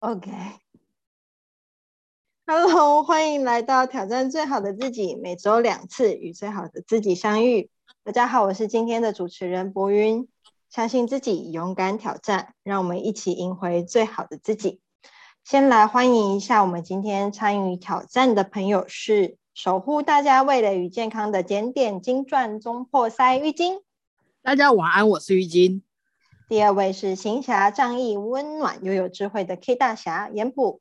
OK，Hello，欢迎来到挑战最好的自己，每周两次与最好的自己相遇。大家好，我是今天的主持人博云。相信自己，勇敢挑战，让我们一起赢回最好的自己。先来欢迎一下我们今天参与挑战的朋友，是守护大家味蕾与健康的检点金钻中破塞浴巾。大家晚安，我是浴巾。第二位是行侠仗义、温暖又有智慧的 K 大侠严普。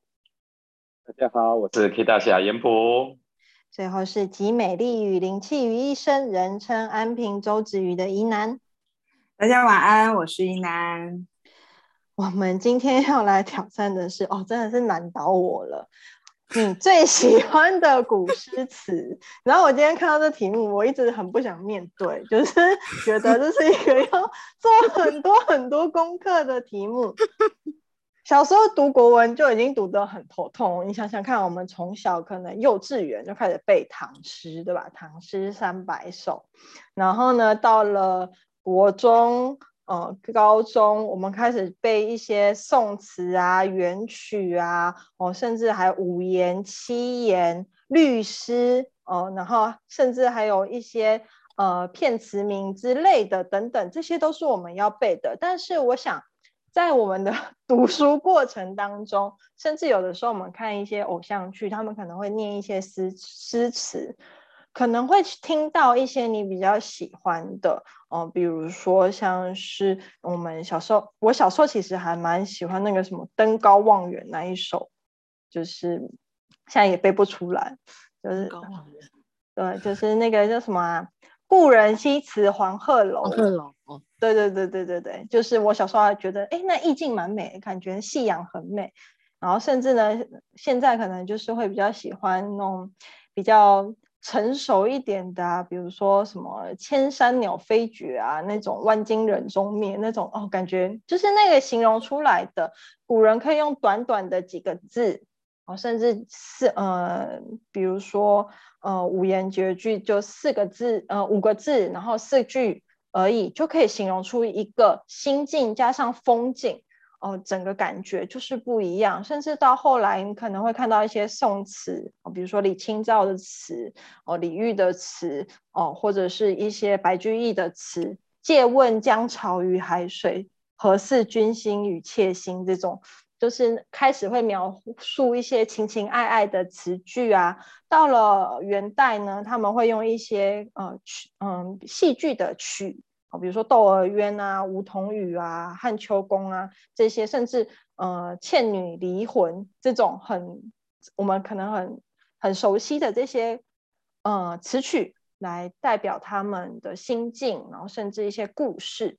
大家好，我是 K 大侠严普。最后是集美丽与灵气于一身，人称安平周子瑜的宜南。大家晚安，我是宜南。我们今天要来挑战的是，哦，真的是难倒我了。你最喜欢的古诗词，然后我今天看到这题目，我一直很不想面对，就是觉得这是一个要做很多很多功课的题目。小时候读国文就已经读得很头痛，你想想看，我们从小可能幼稚园就开始背唐诗，对吧？唐诗三百首，然后呢，到了国中。呃，高中我们开始背一些宋词啊、元曲啊，哦，甚至还五言、七言、律诗，哦，然后甚至还有一些呃片词名之类的等等，这些都是我们要背的。但是我想，在我们的 读书过程当中，甚至有的时候我们看一些偶像剧，他们可能会念一些诗诗词。可能会听到一些你比较喜欢的，哦，比如说像是我们小时候，我小时候其实还蛮喜欢那个什么《登高望远》那一首，就是现在也背不出来，就是对，就是那个叫什么啊？故人西辞黄鹤楼。黄鹤楼，哦，对对对对对对，就是我小时候还觉得，哎，那意境蛮美，感觉夕阳很美，然后甚至呢，现在可能就是会比较喜欢那种比较。成熟一点的啊，比如说什么千山鸟飞绝啊，那种万金人踪灭那种哦，感觉就是那个形容出来的。古人可以用短短的几个字哦，甚至是呃，比如说呃五言绝句，就四个字呃五个字，然后四句而已，就可以形容出一个心境加上风景。哦，整个感觉就是不一样，甚至到后来你可能会看到一些宋词哦，比如说李清照的词哦，李煜的词哦，或者是一些白居易的词，“借问江潮与海水，何似君心与妾心”这种，就是开始会描述一些情情爱爱的词句啊。到了元代呢，他们会用一些呃曲嗯戏剧的曲。比如说《窦娥冤》啊，《梧桐雨》啊，《汉秋宫》啊，这些甚至呃《倩女离魂》这种很我们可能很很熟悉的这些呃词曲，来代表他们的心境，然后甚至一些故事，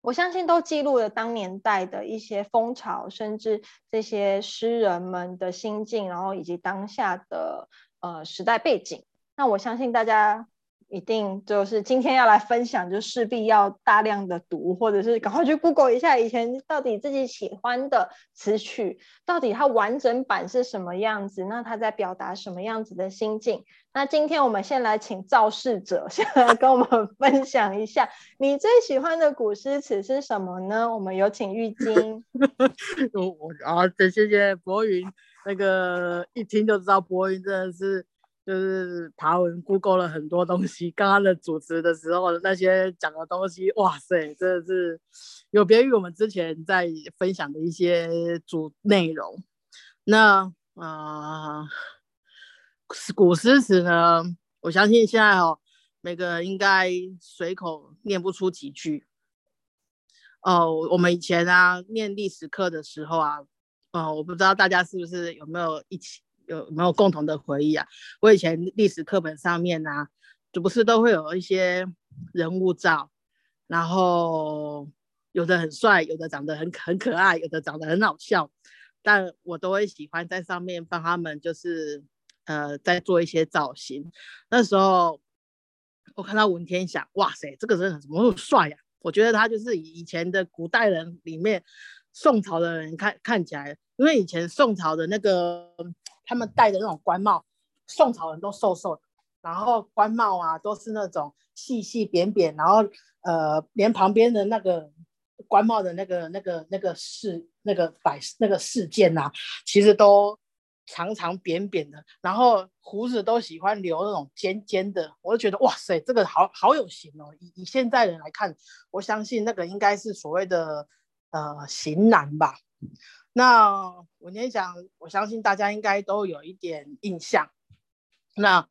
我相信都记录了当年代的一些风潮，甚至这些诗人们的心境，然后以及当下的呃时代背景。那我相信大家。一定就是今天要来分享，就势必要大量的读，或者是赶快去 Google 一下以前到底自己喜欢的词曲，到底它完整版是什么样子，那它在表达什么样子的心境。那今天我们先来请造事者 先来跟我们分享一下，你最喜欢的古诗词是什么呢？我们有请玉晶。我我啊，谢谢博云，那个一听就知道博云真的是。就是爬文 Google 了很多东西，刚刚的主持的时候那些讲的东西，哇塞，真的是有别于我们之前在分享的一些主内容。那啊，古诗词呢，我相信现在哦，每个人应该随口念不出几句。哦，我们以前啊念历史课的时候啊，哦，我不知道大家是不是有没有一起。有没有共同的回忆啊？我以前历史课本上面呢，就不是都会有一些人物照，然后有的很帅，有的长得很很可爱，有的长得很好笑，但我都会喜欢在上面帮他们，就是呃，在做一些造型。那时候我看到文天祥，哇塞，这个人怎么那么帅呀？我觉得他就是以前的古代人里面，宋朝的人看看起来，因为以前宋朝的那个。他们戴的那种官帽，宋朝人都瘦瘦的，然后官帽啊都是那种细细扁扁，然后呃连旁边的那个官帽的那个、那个、那个事、那个摆、那个事件呐，其实都长长扁扁的，然后胡子都喜欢留那种尖尖的，我就觉得哇塞，这个好好有型哦。以以现在人来看，我相信那个应该是所谓的呃型男吧。那我今天讲，我相信大家应该都有一点印象。那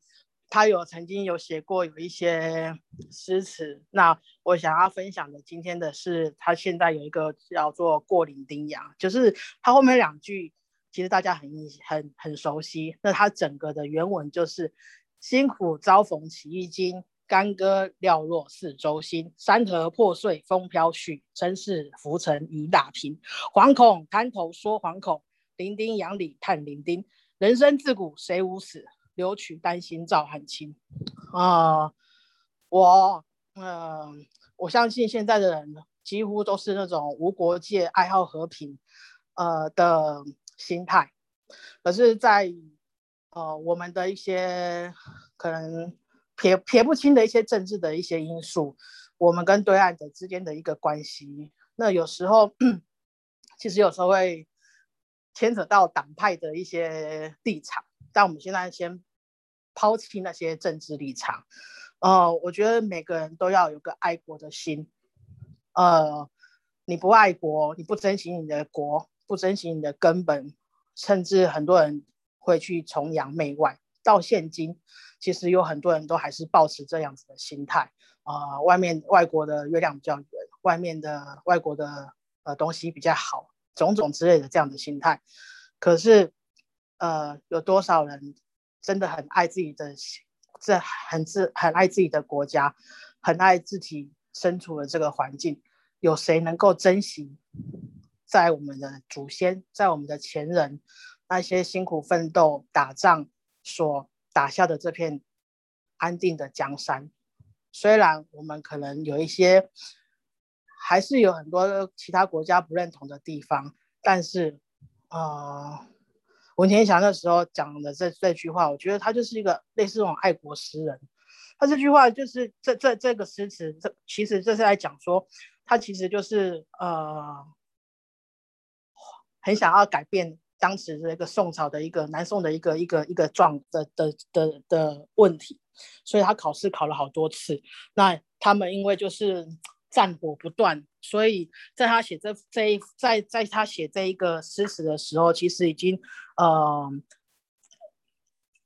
他有曾经有写过有一些诗词。那我想要分享的今天的是，他现在有一个叫做《过岭丁洋》，就是他后面两句，其实大家很很很熟悉。那他整个的原文就是“辛苦遭逢起义军”。干戈寥落四周星，山河破碎风飘去，身世浮沉雨打平。惶恐滩头说惶恐，伶仃洋里叹伶仃。人生自古谁无死，留取丹心照汗青。啊，我，嗯，我相信现在的人几乎都是那种无国界、爱好和平，呃的心态。可是，在呃我们的一些可能。撇撇不清的一些政治的一些因素，我们跟对岸的之间的一个关系，那有时候 其实有时候会牵扯到党派的一些立场，但我们现在先抛弃那些政治立场。呃，我觉得每个人都要有个爱国的心。呃，你不爱国，你不珍惜你的国，不珍惜你的根本，甚至很多人会去崇洋媚外。到现今。其实有很多人都还是保持这样子的心态啊，外面外国的月亮比较圆，外面的外国的呃东西比较好，种种之类的这样的心态。可是，呃，有多少人真的很爱自己的，这很自很爱自己的国家，很爱自己身处的这个环境？有谁能够珍惜在我们的祖先，在我们的前人那些辛苦奋斗打仗所？打下的这片安定的江山，虽然我们可能有一些，还是有很多其他国家不认同的地方，但是，呃，文天祥那时候讲的这这句话，我觉得他就是一个类似这种爱国诗人。他这句话就是这这这个诗词，这其实这是在讲说，他其实就是呃，很想要改变。当时这个宋朝的一个南宋的一个一个一个状的的的的问题，所以他考试考了好多次。那他们因为就是战火不断，所以在他写这这一在在他写这一个诗词的时候，其实已经呃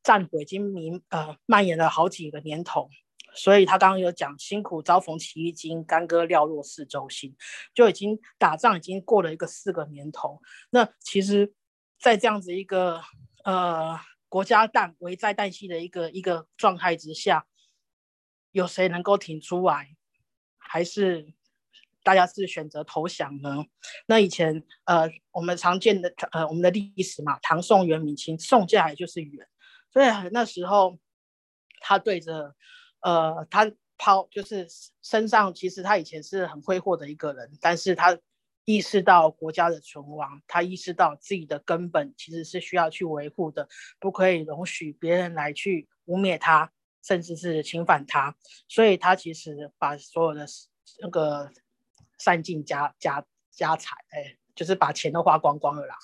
战火已经弥呃蔓延了好几个年头。所以他刚刚有讲辛苦遭逢起义军，干戈寥落四周星，就已经打仗已经过了一个四个年头。那其实。在这样子一个呃国家旦危在旦夕的一个一个状态之下，有谁能够挺出来，还是大家是选择投降呢？那以前呃我们常见的呃我们的历史嘛，唐宋元明清，宋下来就是元，所以那时候他对着呃他抛就是身上其实他以前是很挥霍的一个人，但是他。意识到国家的存亡，他意识到自己的根本其实是需要去维护的，不可以容许别人来去污蔑他，甚至是侵犯他。所以他其实把所有的那个散尽家家家财，哎，就是把钱都花光光了啦。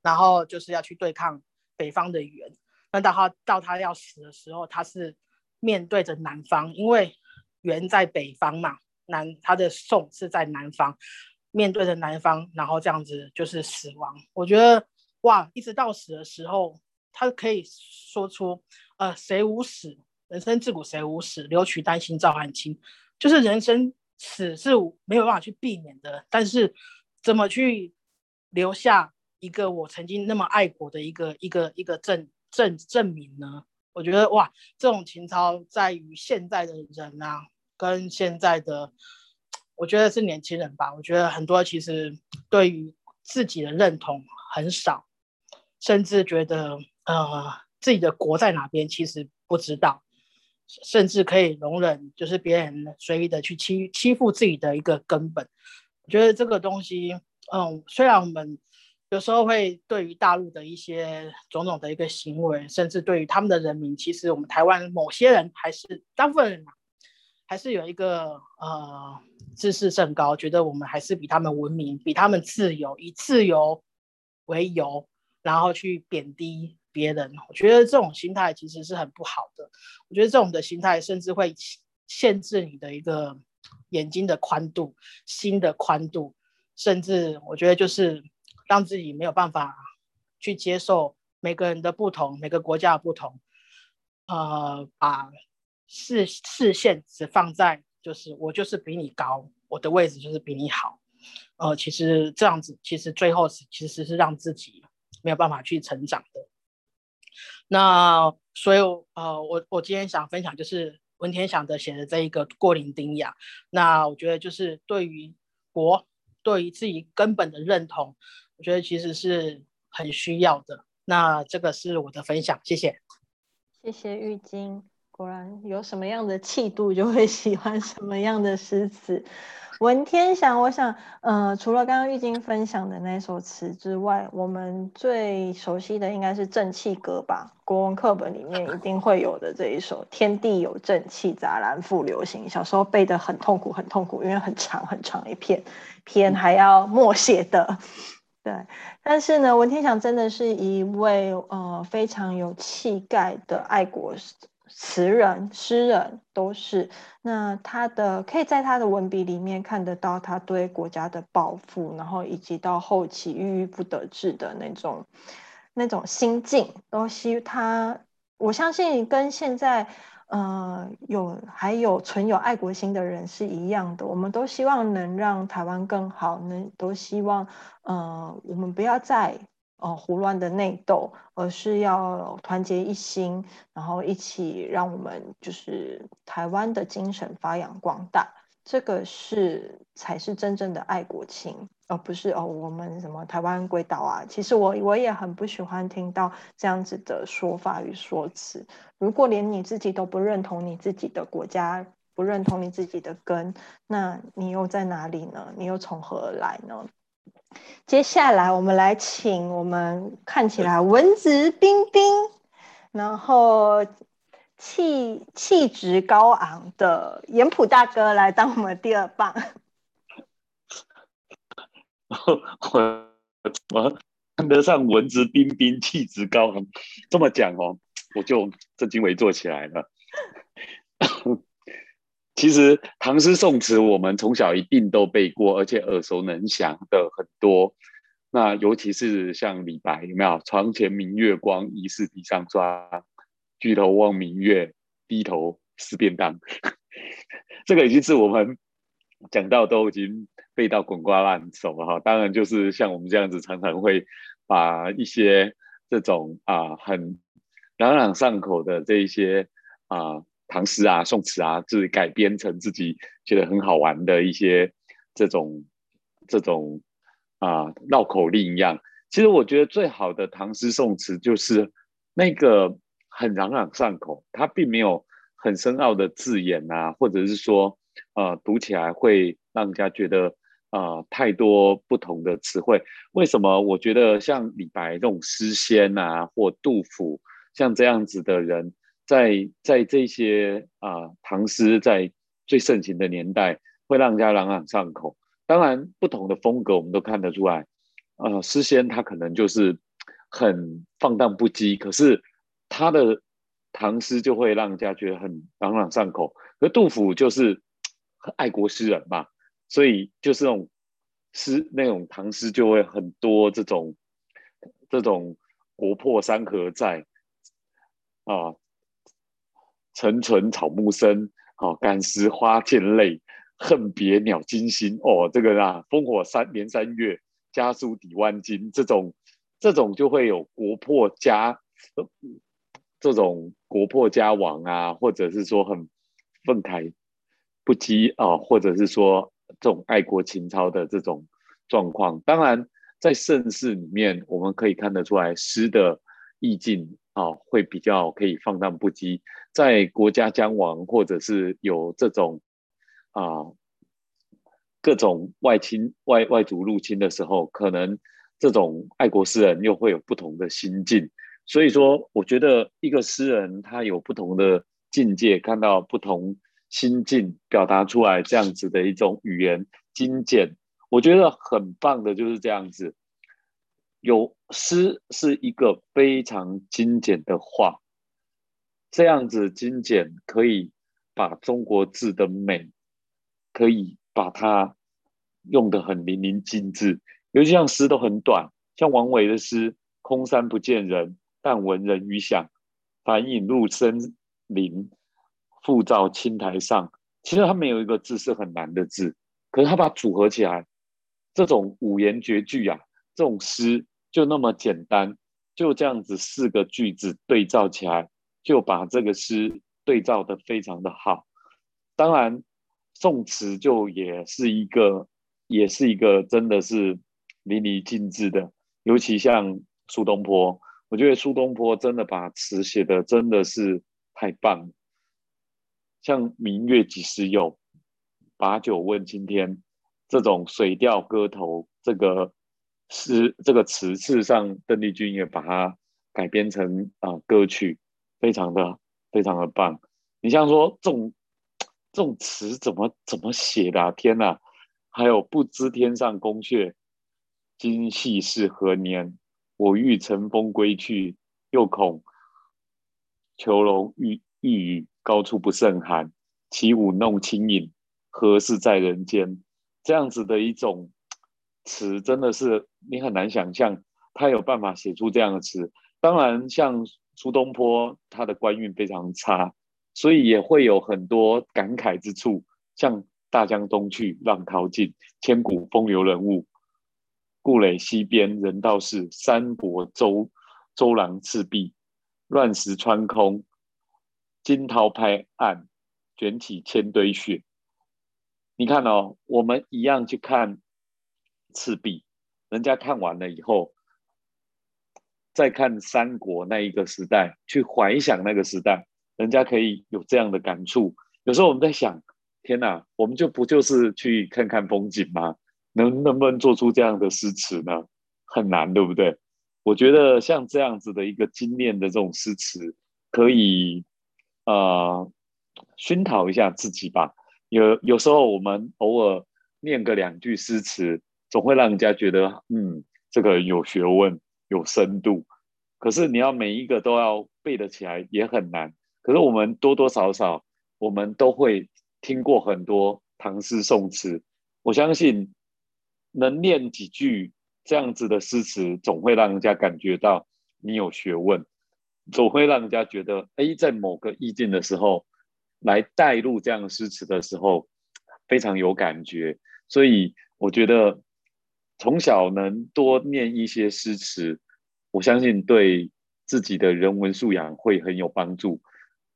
然后就是要去对抗北方的元。那到他到他要死的时候，他是面对着南方，因为元在北方嘛，南他的宋是在南方。面对着南方，然后这样子就是死亡。我觉得哇，一直到死的时候，他可以说出呃，谁无死？人生自古谁无死？留取丹心照汗青。就是人生死是没有办法去避免的，但是怎么去留下一个我曾经那么爱国的一个一个一个证证证明呢？我觉得哇，这种情操在于现在的人啊，跟现在的。我觉得是年轻人吧。我觉得很多其实对于自己的认同很少，甚至觉得呃自己的国在哪边其实不知道，甚至可以容忍就是别人随意的去欺欺负自己的一个根本。我觉得这个东西，嗯，虽然我们有时候会对于大陆的一些种种的一个行为，甚至对于他们的人民，其实我们台湾某些人还是大部分人还是有一个呃自视甚高，觉得我们还是比他们文明，比他们自由，以自由为由，然后去贬低别人。我觉得这种心态其实是很不好的。我觉得这种的心态甚至会限制你的一个眼睛的宽度、心的宽度，甚至我觉得就是让自己没有办法去接受每个人的不同、每个国家的不同。呃，把视视线只放在就是我就是比你高，我的位置就是比你好。呃，其实这样子，其实最后是其实是让自己没有办法去成长的。那所以呃，我我今天想分享就是文天祥的写的这一个过零丁雅。那我觉得就是对于国，对于自己根本的认同，我觉得其实是很需要的。那这个是我的分享，谢谢。谢谢玉晶，果然有什么样的气度，就会喜欢什么样的诗词。文天祥，我想，呃，除了刚刚玉晶分享的那首词之外，我们最熟悉的应该是《正气歌》吧？国文课本里面一定会有的这一首“天地有正气，杂然复流行”。小时候背得很痛苦，很痛苦，因为很长很长一篇，篇还要默写的。对，但是呢，文天祥真的是一位呃非常有气概的爱国词人、诗人，都是。那他的可以在他的文笔里面看得到他对国家的抱负，然后以及到后期郁郁不得志的那种那种心境，都希他，我相信跟现在。呃，有还有存有爱国心的人是一样的，我们都希望能让台湾更好，能都希望，呃，我们不要再呃胡乱的内斗，而是要团结一心，然后一起让我们就是台湾的精神发扬光大。这个是才是真正的爱国情，而不是哦，我们什么台湾鬼岛啊？其实我我也很不喜欢听到这样子的说法与说辞。如果连你自己都不认同你自己的国家，不认同你自己的根，那你又在哪里呢？你又从何而来呢？接下来我们来请我们看起来文质彬彬，然后。气气质高昂的严普大哥来当我们第二棒。我我看得上文质彬彬、气质高昂，这么讲哦，我就正襟危坐起来了。其实唐诗宋词，我们从小一定都背过，而且耳熟能详的很多。那尤其是像李白，有没有“床前明月光，疑是地上霜”。举头望明月，低头思便当。这个已经是我们讲到都已经背到滚瓜烂熟了哈。当然，就是像我们这样子，常常会把一些这种啊很朗朗上口的这一些啊唐诗啊、宋词啊，就是改编成自己觉得很好玩的一些这种这种啊绕口令一样。其实我觉得最好的唐诗宋词就是那个。很朗朗上口，它并没有很深奥的字眼啊，或者是说，呃，读起来会让人家觉得，呃，太多不同的词汇。为什么？我觉得像李白这种诗仙啊，或杜甫像这样子的人，在在这些啊唐诗在最盛行的年代，会让人家朗朗上口。当然，不同的风格我们都看得出来，呃，诗仙他可能就是很放荡不羁，可是。他的唐诗就会让人家觉得很朗朗上口，而杜甫就是爱国诗人嘛，所以就是那种诗那种唐诗就会很多这种这种国破山河在啊，沉沉草木深，好感时花溅泪，恨别鸟惊心。哦，这个啊，烽火三连三月，家书抵万金，这种这种就会有国破家。这种国破家亡啊，或者是说很愤慨不羁啊，或者是说这种爱国情操的这种状况，当然在盛世里面，我们可以看得出来诗的意境啊，会比较可以放荡不羁。在国家将亡，或者是有这种啊各种外侵外外族入侵的时候，可能这种爱国诗人又会有不同的心境。所以说，我觉得一个诗人他有不同的境界，看到不同心境表达出来这样子的一种语言精简，我觉得很棒的就是这样子。有诗是一个非常精简的话，这样子精简可以把中国字的美，可以把它用的很淋漓尽致。尤其像诗都很短，像王维的诗“空山不见人，但闻人语响。返影入深林，复照青苔上。”其实它没有一个字是很难的字，可是它把组合起来，这种五言绝句啊，这种诗。就那么简单，就这样子四个句子对照起来，就把这个诗对照的非常的好。当然，宋词就也是一个，也是一个真的是淋漓尽致的。尤其像苏东坡，我觉得苏东坡真的把词写的真的是太棒了。像“明月几时有，把酒问青天”这种《水调歌头》这个。诗这个词，事实上邓丽君也把它改编成啊歌曲，非常的非常的棒。你像说这种这种词怎么怎么写的？天哪！还有不知天上宫阙，今夕是何年？我欲乘风归去，又恐囚笼欲欲语，高处不胜寒。起舞弄清影，何事在人间？这样子的一种。词真的是你很难想象，他有办法写出这样的词。当然，像苏东坡，他的官运非常差，所以也会有很多感慨之处。像“大江东去，浪淘尽，千古风流人物。故垒西边，人道是三国周周郎赤壁，乱石穿空，惊涛拍岸，卷起千堆雪。”你看哦，我们一样去看。赤壁，人家看完了以后，再看三国那一个时代，去怀想那个时代，人家可以有这样的感触。有时候我们在想，天哪，我们就不就是去看看风景吗？能能不能做出这样的诗词呢？很难，对不对？我觉得像这样子的一个精炼的这种诗词，可以呃熏陶一下自己吧。有有时候我们偶尔念个两句诗词。总会让人家觉得，嗯，这个有学问、有深度。可是你要每一个都要背得起来，也很难。可是我们多多少少，我们都会听过很多唐诗宋词。我相信能念几句这样子的诗词，总会让人家感觉到你有学问，总会让人家觉得，哎，在某个意境的时候，来带入这样诗词的时候，非常有感觉。所以我觉得。从小能多念一些诗词，我相信对自己的人文素养会很有帮助。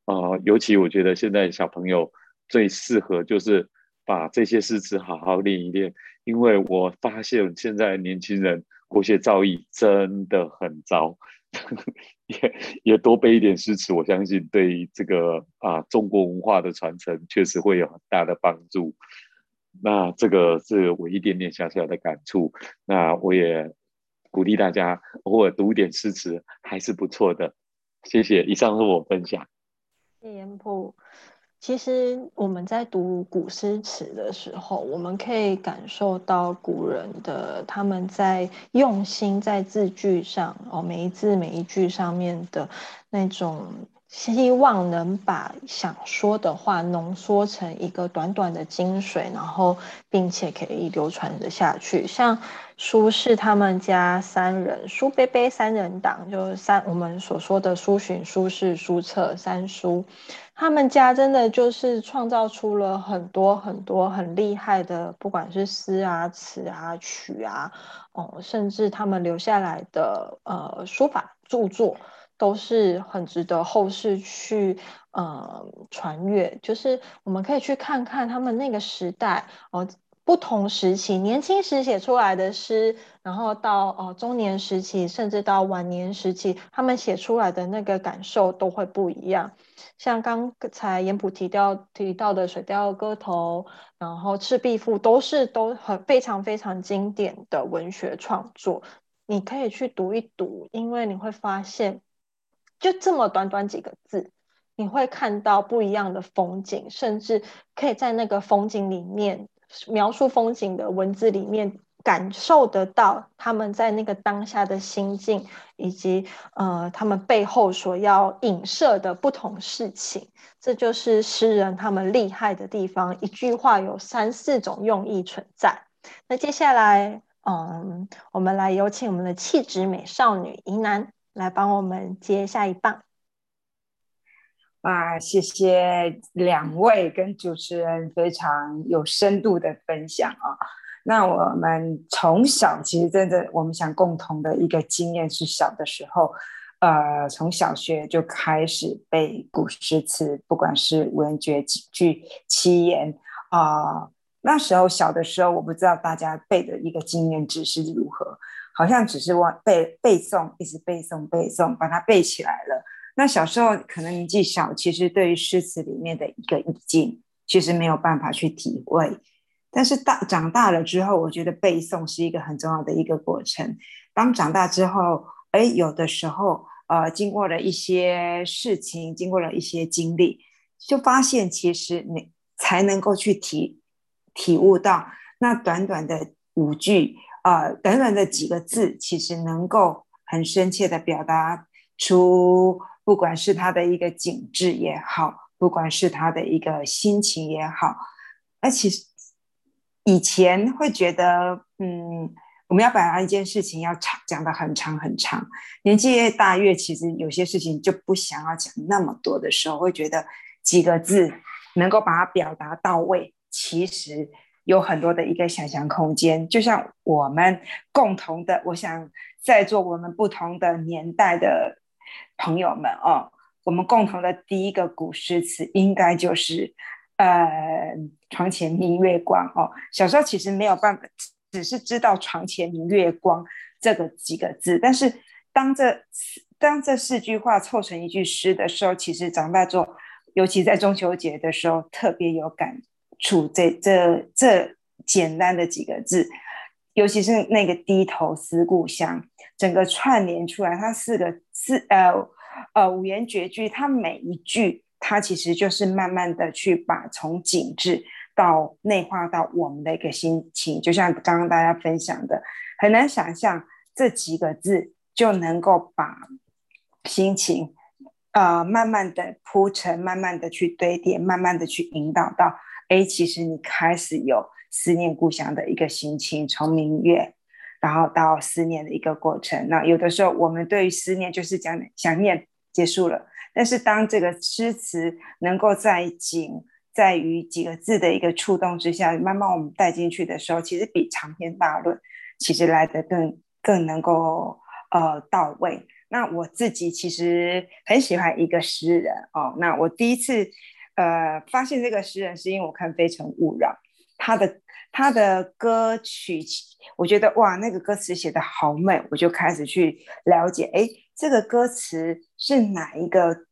呃，尤其我觉得现在小朋友最适合就是把这些诗词好好练一练，因为我发现现在年轻人国学造诣真的很糟，也也多背一点诗词，我相信对这个啊中国文化的传承确实会有很大的帮助。那这个是我一点点小小的感触，那我也鼓励大家偶尔读一点诗词还是不错的。谢谢，以上是我分享。谢言普，其实我们在读古诗词的时候，我们可以感受到古人的他们在用心在字句上哦，每一字每一句上面的那种。希望能把想说的话浓缩成一个短短的精髓，然后并且可以流传的下去。像苏轼他们家三人，苏贝贝三人党，就是三我们所说的苏洵、苏轼、苏辙三苏，他们家真的就是创造出了很多很多很厉害的，不管是诗啊、词啊、曲啊，哦，甚至他们留下来的呃书法著作。都是很值得后世去呃传阅，就是我们可以去看看他们那个时代哦，不同时期年轻时写出来的诗，然后到哦中年时期，甚至到晚年时期，他们写出来的那个感受都会不一样。像刚才严普提到提到的《水调歌头》，然后《赤壁赋》，都是都很非常非常经典的文学创作，你可以去读一读，因为你会发现。就这么短短几个字，你会看到不一样的风景，甚至可以在那个风景里面描述风景的文字里面。感受得到他们在那个当下的心境，以及呃他们背后所要影射的不同事情，这就是诗人他们厉害的地方。一句话有三四种用意存在。那接下来，嗯，我们来有请我们的气质美少女怡南来帮我们接下一棒。啊，谢谢两位跟主持人非常有深度的分享啊。那我们从小其实真的，我们想共同的一个经验是小的时候，呃，从小学就开始背古诗词，不管是文绝句、七言啊。那时候小的时候，我不知道大家背的一个经验值是如何，好像只是忘背背诵，一直背诵背诵，把它背起来了。那小时候可能年纪小，其实对于诗词里面的一个意境，其实没有办法去体会。但是大长大了之后，我觉得背诵是一个很重要的一个过程。当长大之后，哎，有的时候，呃，经过了一些事情，经过了一些经历，就发现其实你才能够去体体悟到，那短短的五句，呃，短短的几个字，其实能够很深切的表达出，不管是他的一个景致也好，不管是他的一个心情也好，而其实。以前会觉得，嗯，我们要表达一件事情，要长讲的很长很长。年纪越大，越其实有些事情就不想要讲那么多的时候，会觉得几个字能够把它表达到位，其实有很多的一个想象空间。就像我们共同的，我想在座我们不同的年代的朋友们哦，我们共同的第一个古诗词，应该就是。呃，床前明月光哦，小时候其实没有办法，只是知道床前明月光这个几个字，但是当这当这四句话凑成一句诗的时候，其实长大之后，尤其在中秋节的时候，特别有感处。这这这简单的几个字，尤其是那个低头思故乡，整个串联出来，它四个四呃呃五言绝句，它每一句。它其实就是慢慢的去把从景致到内化到我们的一个心情，就像刚刚大家分享的，很难想象这几个字就能够把心情，呃，慢慢的铺陈，慢慢的去堆叠，慢慢的去引导到，哎，其实你开始有思念故乡的一个心情，从明月，然后到思念的一个过程。那有的时候我们对于思念就是讲想念结束了。但是当这个诗词能够在景在于几个字的一个触动之下，慢慢我们带进去的时候，其实比长篇大论其实来的更更能够呃到位。那我自己其实很喜欢一个诗人哦。那我第一次呃发现这个诗人，是因为我看《非诚勿扰》，他的他的歌曲，我觉得哇，那个歌词写的好美，我就开始去了解，哎，这个歌词是哪一个？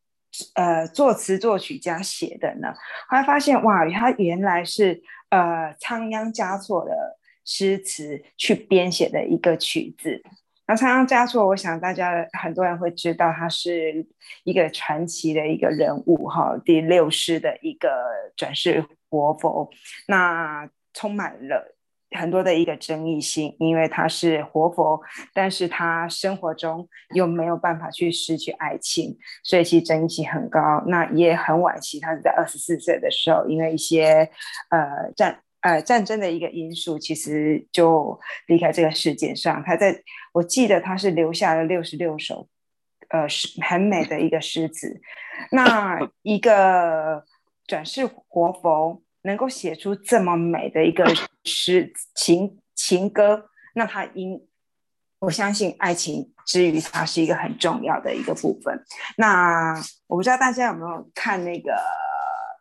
呃，作词作曲家写的呢，后来发现哇，他原来是呃仓央嘉措的诗词去编写的一个曲子。那仓央嘉措，我想大家很多人会知道，他是一个传奇的一个人物哈，第六世的一个转世活佛，那充满了。很多的一个争议性，因为他是活佛，但是他生活中又没有办法去失去爱情，所以其实争议性很高。那也很惋惜，他是在二十四岁的时候，因为一些呃战呃战争的一个因素，其实就离开这个世界上。他在我记得他是留下了六十六首呃诗很美的一个诗词。那 一个转世活佛。能够写出这么美的一个诗情情歌，那他应我相信爱情之于它是一个很重要的一个部分。那我不知道大家有没有看那个《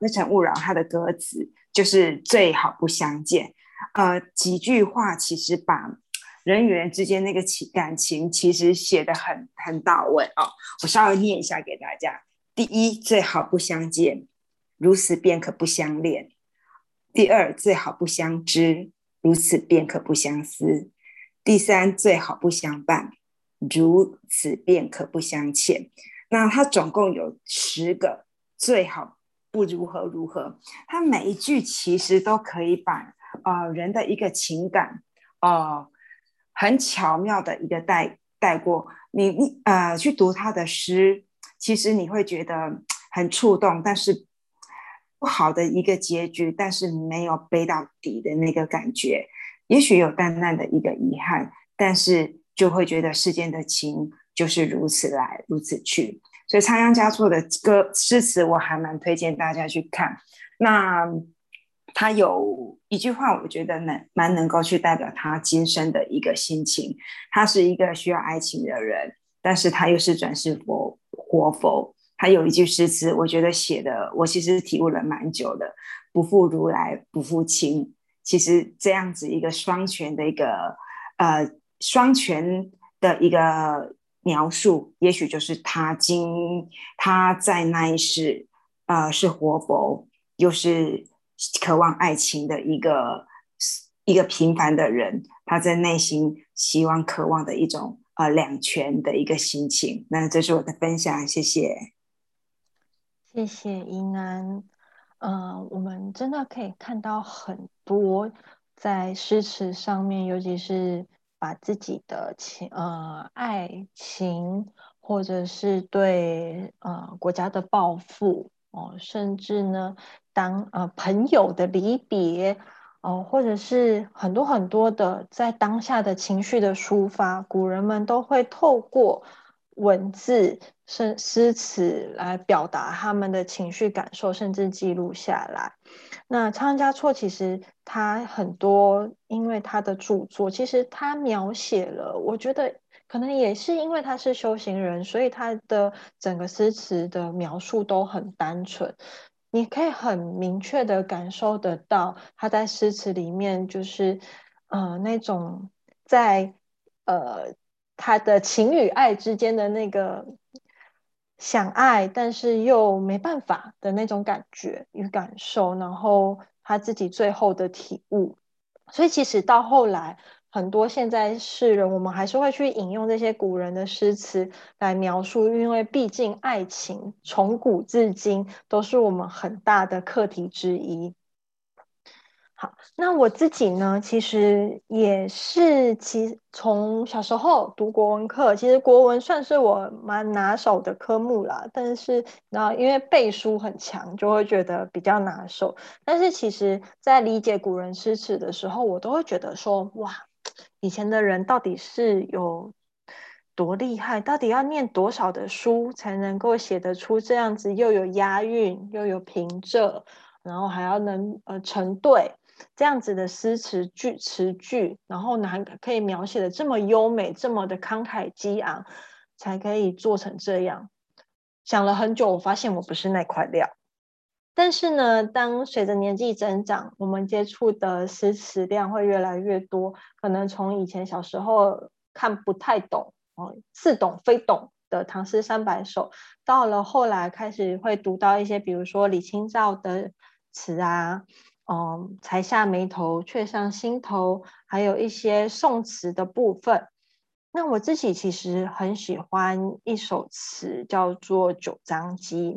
那层勿扰》，他的歌词就是最好不相见。呃，几句话其实把人与人之间那个情感情其实写的很很到位哦。我稍微念一下给大家：第一，最好不相见，如此便可不相恋。第二，最好不相知，如此便可不相思；第三，最好不相伴，如此便可不相欠。那它总共有十个最好不如何如何。他每一句其实都可以把啊人的一个情感啊很巧妙的一个带带过。你你呃去读他的诗，其实你会觉得很触动，但是不好的一个结局，但是没有背到底的那个感觉，也许有淡淡的一个遗憾，但是就会觉得世间的情就是如此来如此去。所以仓央嘉措的歌诗词，我还蛮推荐大家去看。那他有一句话，我觉得能蛮能够去代表他今生的一个心情。他是一个需要爱情的人，但是他又是转世佛活佛。他有一句诗词，我觉得写的我其实体悟了蛮久的：“不负如来不负卿。”其实这样子一个双全的一个呃双全的一个。描述也许就是他今他在那一世，呃，是活佛，又是渴望爱情的一个一个平凡的人，他在内心希望渴望的一种呃两全的一个心情。那这是我的分享，谢谢，谢谢英安。嗯，我们真的可以看到很多在诗词上面，尤其是。把自己的情呃爱情，或者是对呃国家的抱负哦，甚至呢当呃朋友的离别哦，或者是很多很多的在当下的情绪的抒发，古人们都会透过文字、诗诗词来表达他们的情绪感受，甚至记录下来。那仓央嘉措其实他很多，因为他的著作，其实他描写了，我觉得可能也是因为他是修行人，所以他的整个诗词的描述都很单纯，你可以很明确的感受得到他在诗词里面就是呃那种在呃他的情与爱之间的那个。想爱，但是又没办法的那种感觉与感受，然后他自己最后的体悟。所以其实到后来，很多现在世人，我们还是会去引用这些古人的诗词来描述，因为毕竟爱情从古至今都是我们很大的课题之一。好，那我自己呢，其实也是，其从小时候读国文课，其实国文算是我蛮拿手的科目啦。但是，那因为背书很强，就会觉得比较拿手。但是，其实在理解古人诗词的时候，我都会觉得说，哇，以前的人到底是有多厉害？到底要念多少的书才能够写得出这样子，又有押韵，又有平仄，然后还要能呃成对。这样子的诗词句词句，然后呢可以描写的这么优美，这么的慷慨激昂，才可以做成这样。想了很久，我发现我不是那块料。但是呢，当随着年纪增长，我们接触的诗词量会越来越多，可能从以前小时候看不太懂哦，似懂非懂的唐诗三百首，到了后来开始会读到一些，比如说李清照的词啊。嗯，才下眉头，却上心头，还有一些宋词的部分。那我自己其实很喜欢一首词，叫做《九张机》，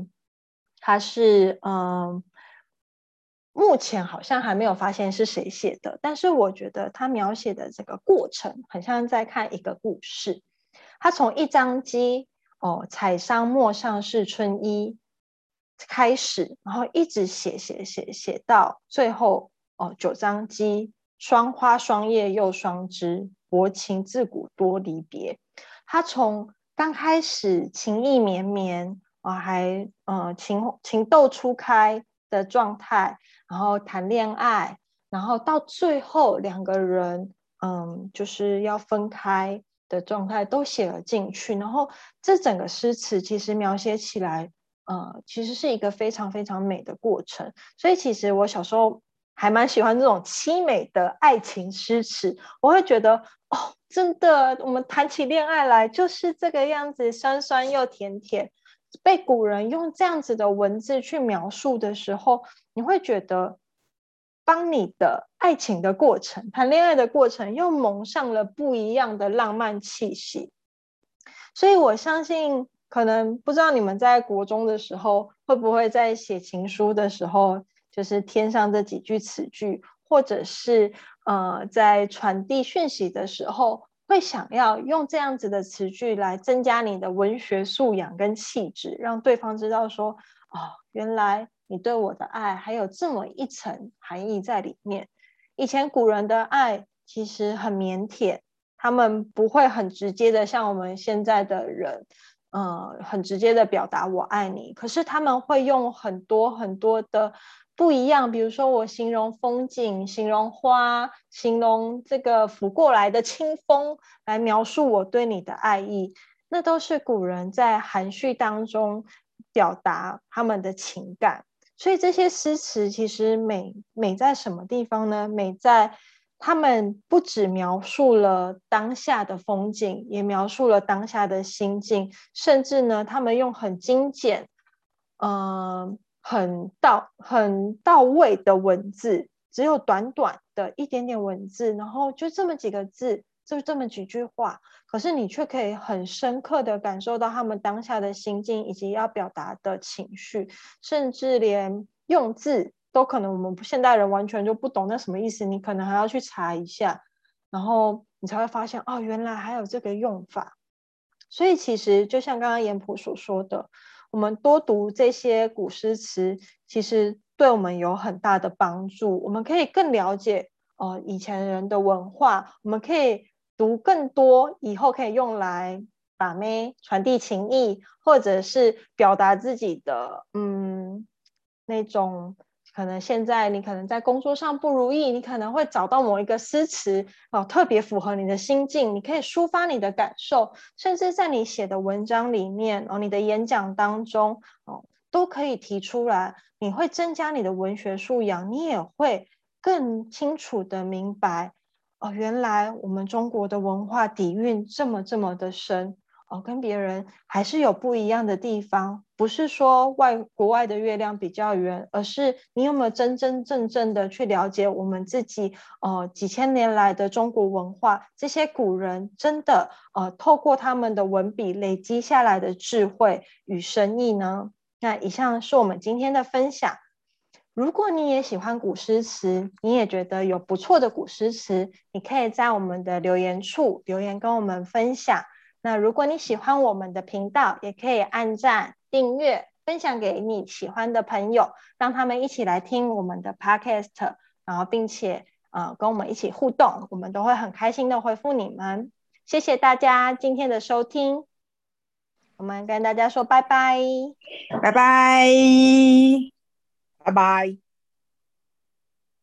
它是嗯，目前好像还没有发现是谁写的，但是我觉得他描写的这个过程，很像在看一个故事。他从一张机哦，采桑陌上是春衣。开始，然后一直写写写写到最后哦，九章机，双花双叶又双枝，薄情自古多离别。他从刚开始情意绵绵啊，还呃情情窦初开的状态，然后谈恋爱，然后到最后两个人嗯就是要分开的状态都写了进去。然后这整个诗词其实描写起来。呃，其实是一个非常非常美的过程，所以其实我小时候还蛮喜欢这种凄美的爱情诗词。我会觉得，哦，真的，我们谈起恋爱来就是这个样子，酸酸又甜甜。被古人用这样子的文字去描述的时候，你会觉得，帮你的爱情的过程、谈恋爱的过程又蒙上了不一样的浪漫气息。所以我相信。可能不知道你们在国中的时候会不会在写情书的时候，就是添上这几句词句，或者是呃在传递讯息的时候，会想要用这样子的词句来增加你的文学素养跟气质，让对方知道说，哦，原来你对我的爱还有这么一层含义在里面。以前古人的爱其实很腼腆，他们不会很直接的像我们现在的人。呃，很直接的表达我爱你，可是他们会用很多很多的不一样，比如说我形容风景，形容花，形容这个拂过来的清风，来描述我对你的爱意，那都是古人在含蓄当中表达他们的情感。所以这些诗词其实美美在什么地方呢？美在。他们不只描述了当下的风景，也描述了当下的心境，甚至呢，他们用很精简、嗯，很到很到位的文字，只有短短的一点点文字，然后就这么几个字，就这么几句话，可是你却可以很深刻的感受到他们当下的心境以及要表达的情绪，甚至连用字。都可能我们现代人完全就不懂那什么意思，你可能还要去查一下，然后你才会发现哦，原来还有这个用法。所以其实就像刚刚严普所说的，我们多读这些古诗词，其实对我们有很大的帮助。我们可以更了解哦以前人的文化，我们可以读更多，以后可以用来把妹、传递情谊，或者是表达自己的嗯那种。可能现在你可能在工作上不如意，你可能会找到某一个诗词哦，特别符合你的心境，你可以抒发你的感受，甚至在你写的文章里面哦，你的演讲当中哦，都可以提出来。你会增加你的文学素养，你也会更清楚的明白哦，原来我们中国的文化底蕴这么这么的深。哦，跟别人还是有不一样的地方，不是说外国外的月亮比较圆，而是你有没有真真正正的去了解我们自己？呃，几千年来的中国文化，这些古人真的呃，透过他们的文笔累积下来的智慧与深意呢？那以上是我们今天的分享。如果你也喜欢古诗词，你也觉得有不错的古诗词，你可以在我们的留言处留言跟我们分享。那如果你喜欢我们的频道，也可以按赞、订阅、分享给你喜欢的朋友，让他们一起来听我们的 podcast，然后并且呃跟我们一起互动，我们都会很开心的回复你们。谢谢大家今天的收听，我们跟大家说拜拜，拜拜，拜拜。